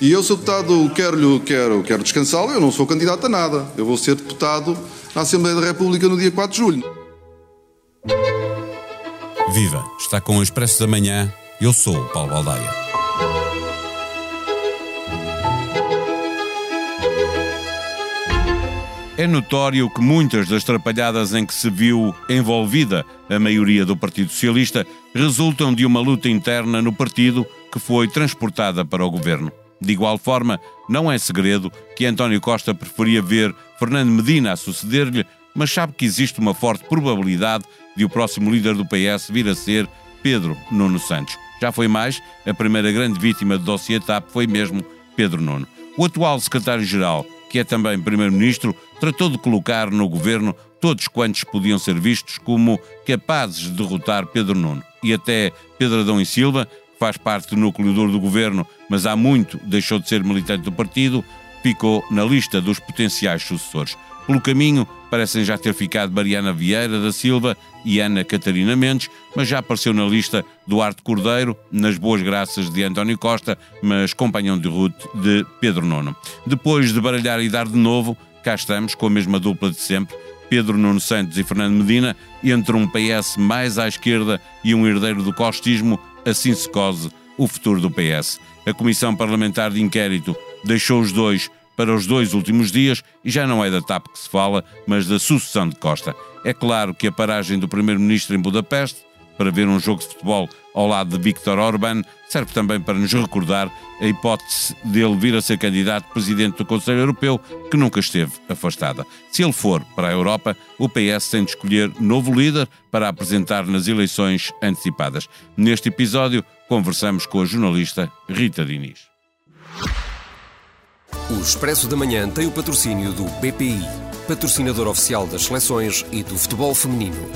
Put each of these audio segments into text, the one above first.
E eu, Sr. Deputado, quero, quero, quero descansá-lo. Eu não sou candidato a nada. Eu vou ser deputado na Assembleia da República no dia 4 de julho. Viva! Está com o Expresso da Manhã. Eu sou o Paulo Baldaia. É notório que muitas das trapalhadas em que se viu envolvida a maioria do Partido Socialista resultam de uma luta interna no partido que foi transportada para o governo. De igual forma, não é segredo que António Costa preferia ver Fernando Medina a suceder-lhe, mas sabe que existe uma forte probabilidade de o próximo líder do PS vir a ser Pedro Nuno Santos. Já foi mais, a primeira grande vítima do dossiê TAP foi mesmo Pedro Nuno. O atual secretário-geral, que é também primeiro-ministro, tratou de colocar no governo todos quantos podiam ser vistos como capazes de derrotar Pedro Nuno. E até Pedro Adão e Silva, faz parte do núcleo duro do governo, mas há muito deixou de ser militante do partido, ficou na lista dos potenciais sucessores. Pelo caminho, parecem já ter ficado Mariana Vieira da Silva e Ana Catarina Mendes, mas já apareceu na lista Duarte Cordeiro, nas boas graças de António Costa, mas companhão de ruto de Pedro Nono. Depois de baralhar e dar de novo, cá estamos com a mesma dupla de sempre, Pedro Nuno Santos e Fernando Medina, entre um PS mais à esquerda e um herdeiro do costismo, assim se cose o futuro do PS. A Comissão Parlamentar de Inquérito deixou os dois para os dois últimos dias e já não é da TAP que se fala, mas da sucessão de Costa. É claro que a paragem do Primeiro-Ministro em Budapeste para ver um jogo de futebol ao lado de Viktor Orban, serve também para nos recordar a hipótese dele vir a ser candidato presidente do Conselho Europeu, que nunca esteve afastada. Se ele for para a Europa, o PS tem de escolher novo líder para apresentar nas eleições antecipadas. Neste episódio, conversamos com a jornalista Rita Diniz. O Expresso da Manhã tem o patrocínio do BPI, patrocinador oficial das seleções e do futebol feminino.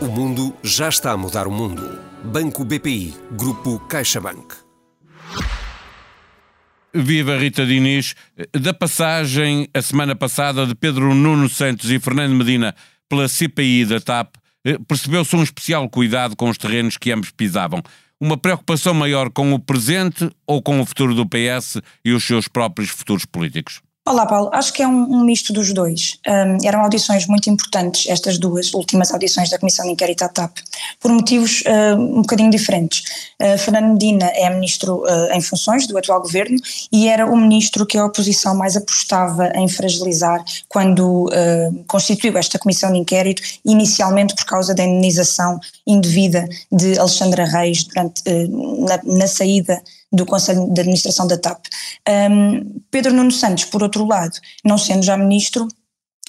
O mundo já está a mudar o mundo. Banco BPI, Grupo CaixaBank. Viva Rita Diniz. Da passagem a semana passada de Pedro Nuno Santos e Fernando Medina pela CPI da TAP, eh, percebeu-se um especial cuidado com os terrenos que ambos pisavam. Uma preocupação maior com o presente ou com o futuro do PS e os seus próprios futuros políticos? Olá, Paulo. Acho que é um, um misto dos dois. Um, eram audições muito importantes, estas duas últimas audições da Comissão de Inquérito à TAP, por motivos uh, um bocadinho diferentes. Uh, Fernando Medina é ministro uh, em funções do atual governo e era o ministro que a oposição mais apostava em fragilizar quando constituiu esta Comissão de Inquérito, inicialmente por causa da indenização indevida de Alexandra Reis durante, na, na saída do Conselho de Administração da TAP. Um, Pedro Nuno Santos, por outro lado, não sendo já ministro,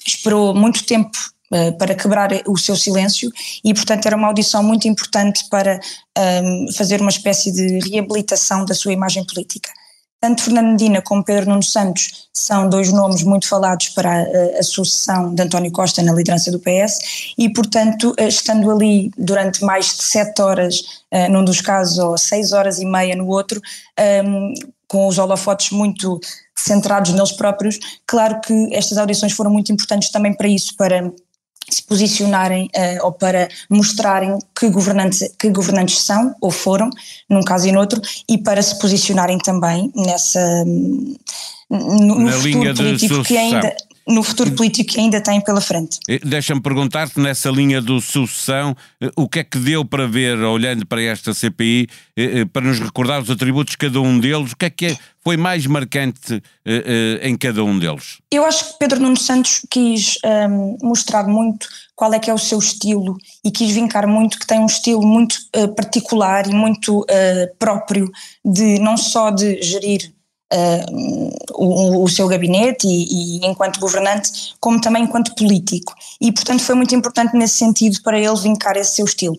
esperou muito tempo uh, para quebrar o seu silêncio e, portanto, era uma audição muito importante para um, fazer uma espécie de reabilitação da sua imagem política. Tanto Fernando Medina como Pedro Nuno Santos são dois nomes muito falados para a, a, sucessão de António Costa na liderança do PS e, portanto, eh, estando ali durante mais de sete horas, uh, num dos casos, ou seis horas e meia no outro, um, ehm, com os holofotes muito centrados neles próprios, claro que estas audições foram muito importantes também para isso, para se posicionarem uh, ou para mostrarem que governantes, que governantes são ou foram, num caso e noutro, e para se posicionarem também nessa no, no futuro político que ainda no futuro político que ainda tem pela frente. Deixa-me perguntar-te, nessa linha do sucessão, eh, o que é que deu para ver, olhando para esta CPI, eh, eh, para nos recordar os atributos de cada um deles, o que é que foi mais marcante em cada um deles? Eu acho que Pedro Nuno Santos quis um, ehm, mostrar muito qual é que é o seu estilo e quis vincar muito que tem um estilo muito uh, particular e muito uh, próprio de não só de gerir uh, o, o, seu gabinete e, e, enquanto governante, como também enquanto político. E, portanto, foi muito importante nesse sentido para ele vincar esse seu estilo.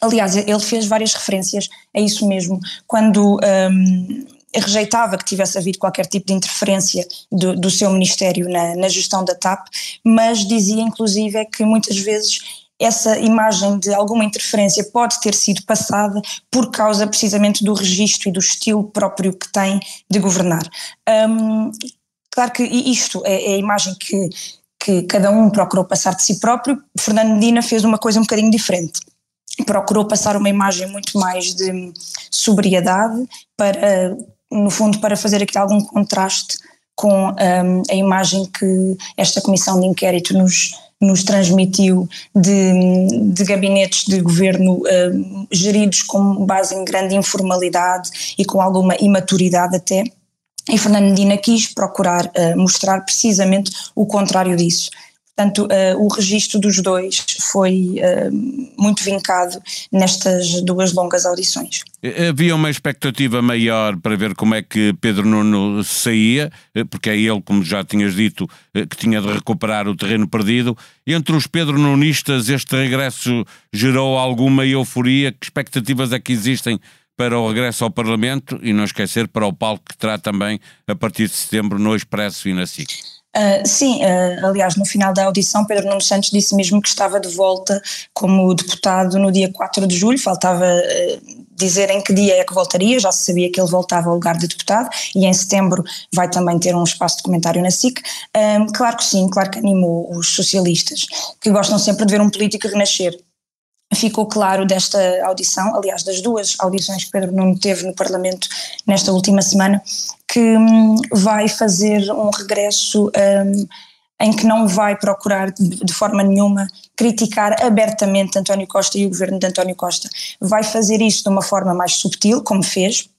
Aliás, ele fez várias referências a isso mesmo, quando um, rejeitava que tivesse havido qualquer tipo de interferência do, do seu ministério na, na, gestão da TAP, mas dizia inclusive que muitas vezes essa imagem de alguma interferência pode ter sido passada por causa precisamente do registro e do estilo próprio que tem de governar. Um, claro que isto é, é a imagem que, que cada um procurou passar de si próprio, Fernando Medina fez uma coisa um bocadinho diferente. procurou passar uma imagem muito mais de sobriedade para, no fundo, para fazer aqui algum contraste com um, a imagem que esta comissão de inquérito nos, nos transmitiu de, de gabinetes de governo um, geridos com base em grande informalidade e com alguma imaturidade até. E Fernando Medina quis procurar uh, mostrar precisamente o contrário disso. Portanto, uh, o registro dos dois foi uh, muito vincado nestas duas longas audições. Havia uma expectativa maior para ver como é que Pedro Nuno saía, eh, porque é ele, como já tinhas dito, que tinha de recuperar o terreno perdido. Entre os Pedro Nunistas, este regresso gerou alguma euforia? Que expectativas é que existem para o regresso ao Parlamento? E não esquecer para o palco que terá também a partir de setembro no Expresso e na SIC. Uh, sim, uh, aliás, no final da audição, Pedro Nuno Santos disse mesmo que estava de volta como deputado no dia 4 de julho, faltava uh, dizer em que dia é que voltaria, já se sabia que ele voltava ao lugar de deputado e em setembro vai também ter um espaço de comentário na SIC. claro que sim, claro que animou os socialistas, que gostam sempre de ver um político renascer ficou claro desta audição, aliás, das duas audições que Pedro Nuno teve no Parlamento nesta última semana, que hum, vai fazer um regresso um, em que não vai procurar de, forma nenhuma criticar abertamente António Costa e o governo de António Costa. Vai fazer isso de uma forma mais subtil, como fez,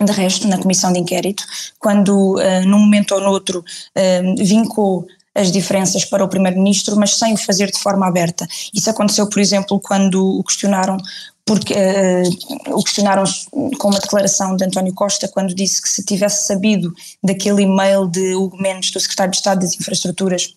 de resto, na comissão de inquérito, quando uh, num momento ou noutro uh, vincou as diferenças para o Primeiro-Ministro, mas sem o fazer de forma aberta. Isso aconteceu, por exemplo, quando o questionaram porque uh, o questionaram com uma declaração de António Costa quando disse que se tivesse sabido daquele e-mail de Hugo Mendes, do secretário de Estado das Infraestruturas,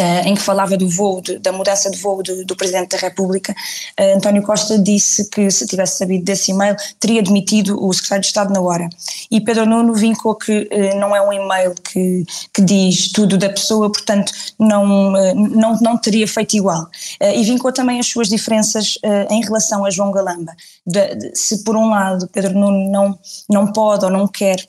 Uh, em que falava do voo, de, da mudança de voo do, do Presidente da República, uh, António Costa disse que se tivesse sabido desse e-mail teria demitido o Secretário de Estado na hora. E Pedro Nuno vincou que uh, não é um e-mail que, que diz tudo da pessoa, portanto não, não, não teria feito igual. e vincou também as suas diferenças em relação a João Galamba. De, de, se por um lado Pedro Nuno não, não pode ou não quer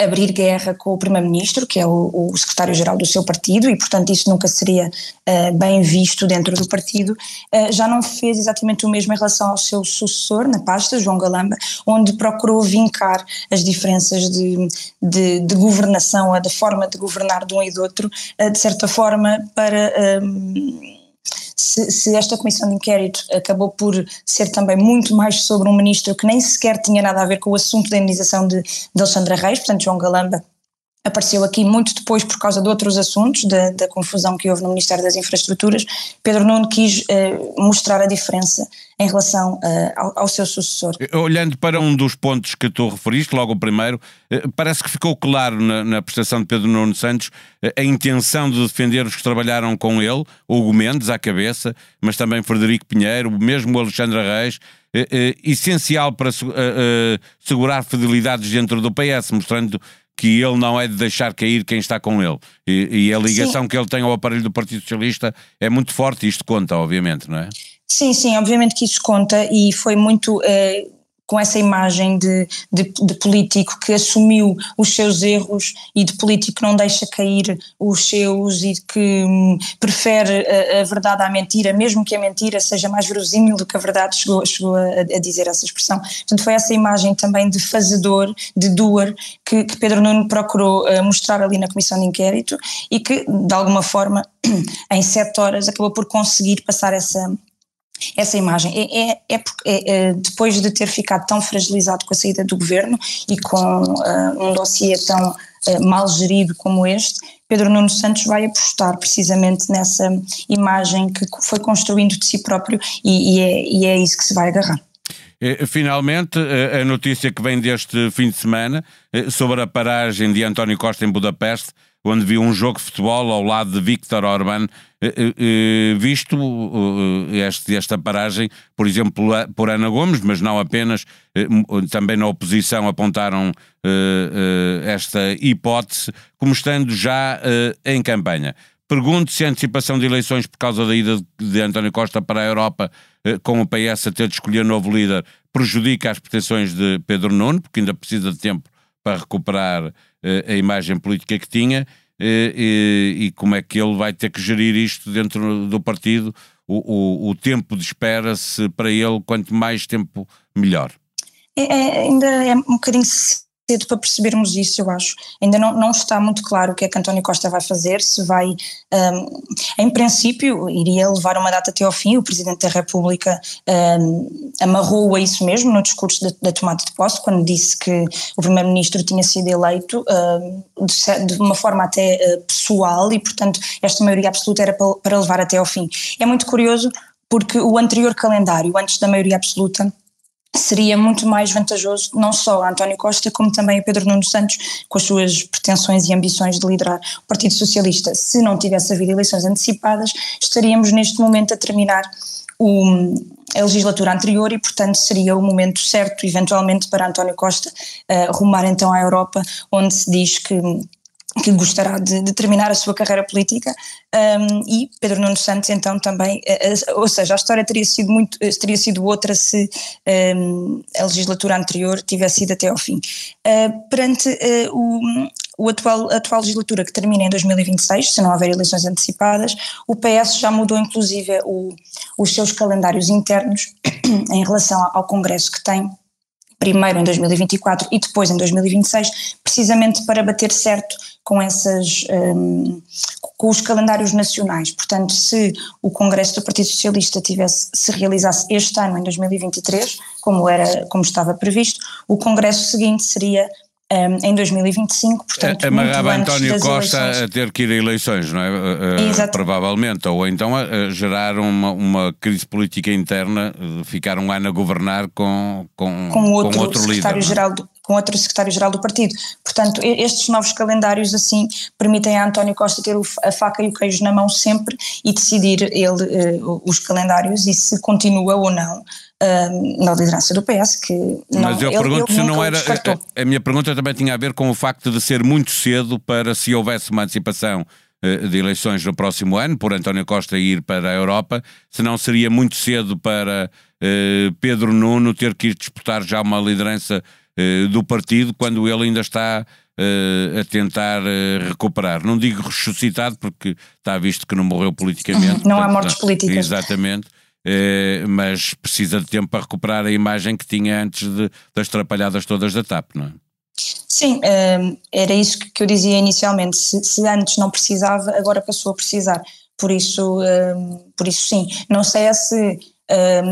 abrir guerra com o primeiro-ministro, que é o, o secretário-geral do seu partido, e portanto isso nunca seria uh, bem visto dentro do partido, uh, já não fez exatamente o mesmo em relação ao seu sucessor na pasta, João Galamba, onde procurou vincar as diferenças de, de, de governação, a da forma de governar de um e do outro, uh, de certa forma para se, se, esta comissão de inquérito acabou por ser também muito mais sobre um ministro que nem sequer tinha nada a ver com o assunto da indenização de, de Alexandra Reis, portanto João Galamba apareceu aqui muito depois por causa de outros assuntos, da, da confusão que houve no Ministério das Infraestruturas, Pedro Nuno quis uh, mostrar a diferença em relação uh, ao, ao, seu sucessor. Olhando para um dos pontos que tu referiste, logo o primeiro, parece que ficou claro na, na, prestação de Pedro Nuno Santos a intenção de defender os que trabalharam com ele, Hugo Mendes à cabeça, mas também Frederico Pinheiro, mesmo Alexandre Reis, essencial para segurar fidelidades dentro do PS, mostrando que ele não é de deixar cair quem está com ele. E, e a ligação sim. que ele tem ao aparelho do Partido Socialista é muito forte, isto conta, obviamente, não é? Sim, sim, obviamente que isso conta e foi muito. Eh, com essa imagem de, de, de, político que assumiu os seus erros e de político que não deixa cair os seus e que hum, prefere a, a, verdade à mentira, mesmo que a mentira seja mais verosímil do que a verdade, chegou, chegou a, a, dizer essa expressão. Portanto, foi essa imagem também de fazedor, de doer, que, que Pedro Nuno procurou uh, mostrar ali na comissão de inquérito e que, de alguma forma, em sete horas, acabou por conseguir passar essa essa imagem. É, é, é, é, depois de ter ficado tão fragilizado com a saída do governo e com uh, um dossiê tão uh, mal gerido como este, Pedro Nuno Santos vai apostar precisamente nessa imagem que foi construindo de si próprio e, e, é, e é isso que se vai agarrar. Finalmente, a notícia que vem deste fim de semana sobre a paragem de António Costa em Budapeste onde viu um jogo de futebol ao lado de eh, eh, eh, visto este, esta paragem, por exemplo, por Ana Gomes, mas não apenas, também na oposição apontaram esta hipótese como estando já em campanha. Pergunto se a antecipação de eleições por causa da ida de António Costa para a Europa, com o PS a ter de escolher novo líder, prejudica as pretensões de Pedro Nuno, porque ainda precisa de tempo para recuperar a imagem política que tinha e, e, como é que ele vai ter que gerir isto dentro do partido, o, o, o tempo de espera, se para ele quanto mais tempo melhor. É, é, ainda é um bocadinho cedo para percebermos isso, eu acho. Ainda não, não está muito claro o que é que António Costa vai fazer, se vai, um, em princípio, iria levar uma data até ao fim, o Presidente da República um, amarrou a isso mesmo no discurso da, tomada de posse, quando disse que o Primeiro-Ministro tinha sido eleito um, de, de, uma forma até uh, pessoal e, portanto, esta maioria absoluta era para, para levar até ao fim. É muito curioso porque o anterior calendário, antes da maioria absoluta, seria muito mais vantajoso não só a António Costa como também a Pedro Nuno Santos com as suas pretensões e ambições de liderar o Partido Socialista. Se não tivesse havido eleições antecipadas, estaríamos neste momento a terminar o, a legislatura anterior e, portanto, seria o momento certo, eventualmente, para António Costa uh, rumar então à Europa, onde se diz que que gostará de, de, terminar a sua carreira política um, e Pedro Nuno Santos então também, uh, ou seja, a história teria sido muito, eh, teria sido outra se um, a legislatura anterior tivesse ido até ao fim. Uh, perante uh, o, o atual, a atual legislatura que termina em 2026, se não houver eleições antecipadas, o PS já mudou inclusive o, os seus calendários internos em relação ao Congresso que tem primeiro em 2024 e depois em 2026, precisamente para bater certo com essas um, com os calendários nacionais. Portanto, se o Congresso do Partido Socialista tivesse se realizasse este ano em 2023, como era como estava previsto, o Congresso seguinte seria um, em 2025, portanto, Amarrava António Costa eleições. a ter que ir a eleições, não é? Uh, provavelmente, ou então a, gerar uma, uma, crise política interna, ficar um ano a governar com, com, com outro, com outro secretário-geral do, com outro secretário-geral do partido. Portanto, estes novos calendários assim permitem a António Costa ter a faca e o queijo na mão sempre e decidir ele uh, os calendários e se continua ou não na liderança do PS, que não, Mas eu pergunto se não era. A, a, minha pergunta também tinha a ver com o facto de ser muito cedo para se houvesse uma antecipação eh, de eleições no próximo ano, por António Costa ir para a Europa, se não seria muito cedo para uh, Pedro Nuno ter que ir disputar já uma liderança uh, do partido quando ele ainda está uh, a tentar recuperar. Não digo ressuscitado, porque está visto que não morreu politicamente. Não portanto, há mortes políticas. Exatamente eh, mas precisa de tempo para recuperar a imagem que tinha antes de, das trapalhadas todas da TAP, não é? Sim, eh, era isso que eu dizia inicialmente. Se, se, antes não precisava, agora passou a precisar. Por isso, eh, por isso sim. Não sei se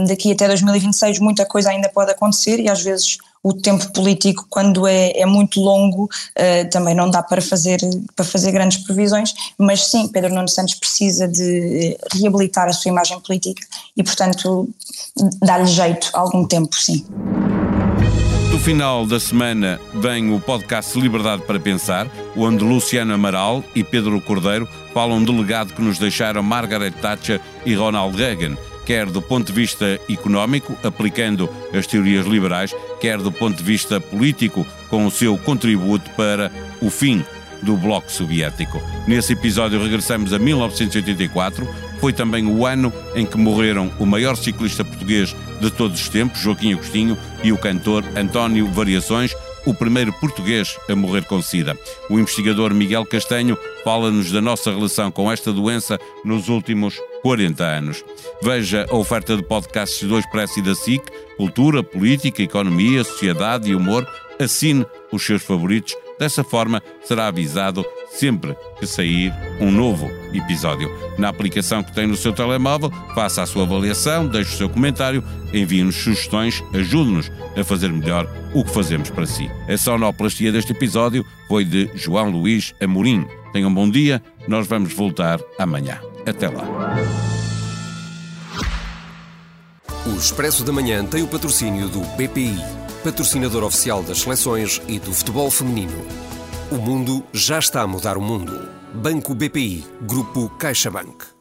daqui até 2026 muita coisa ainda pode acontecer e às vezes o tempo político, quando é, é muito longo, uh, também não dá para fazer, para fazer grandes previsões, mas sim, Pedro Nuno Santos precisa de reabilitar a sua imagem política e, portanto, dar-lhe jeito algum tempo, sim. No final da semana vem o podcast Liberdade para Pensar, onde Luciano Amaral e Pedro Cordeiro falam do legado que nos deixaram Margaret Thatcher e Ronald Reagan quer do ponto de vista económico, aplicando as teorias liberais, quer do ponto de vista político, com o seu contributo para o fim do Bloco Soviético. Nesse episódio regressamos a 1984, foi também o ano em que morreram o maior ciclista português de todos os tempos, Joaquim Agostinho, e o cantor António Variações, o primeiro português a morrer com SIDA. O investigador Miguel Castanho fala-nos da nossa relação com esta doença nos últimos 40 anos. Veja a oferta de podcasts do Expresso e da SIC, cultura, política, economia, sociedade e humor. Assine os seus favoritos. Dessa forma, será avisado sempre que sair um novo episódio. Na aplicação que tem no seu telemóvel, faça a sua avaliação, deixe o seu comentário, envie-nos sugestões, ajude-nos a fazer melhor o que fazemos para si. A sonoplastia deste episódio foi de João Luís Amorim. Tenham um bom dia, nós vamos voltar amanhã. Até lá. O Expresso da Manhã tem o patrocínio do BPI, patrocinador oficial das seleções e do futebol feminino. O mundo já está a mudar o mundo. Banco BPI, Grupo CaixaBank.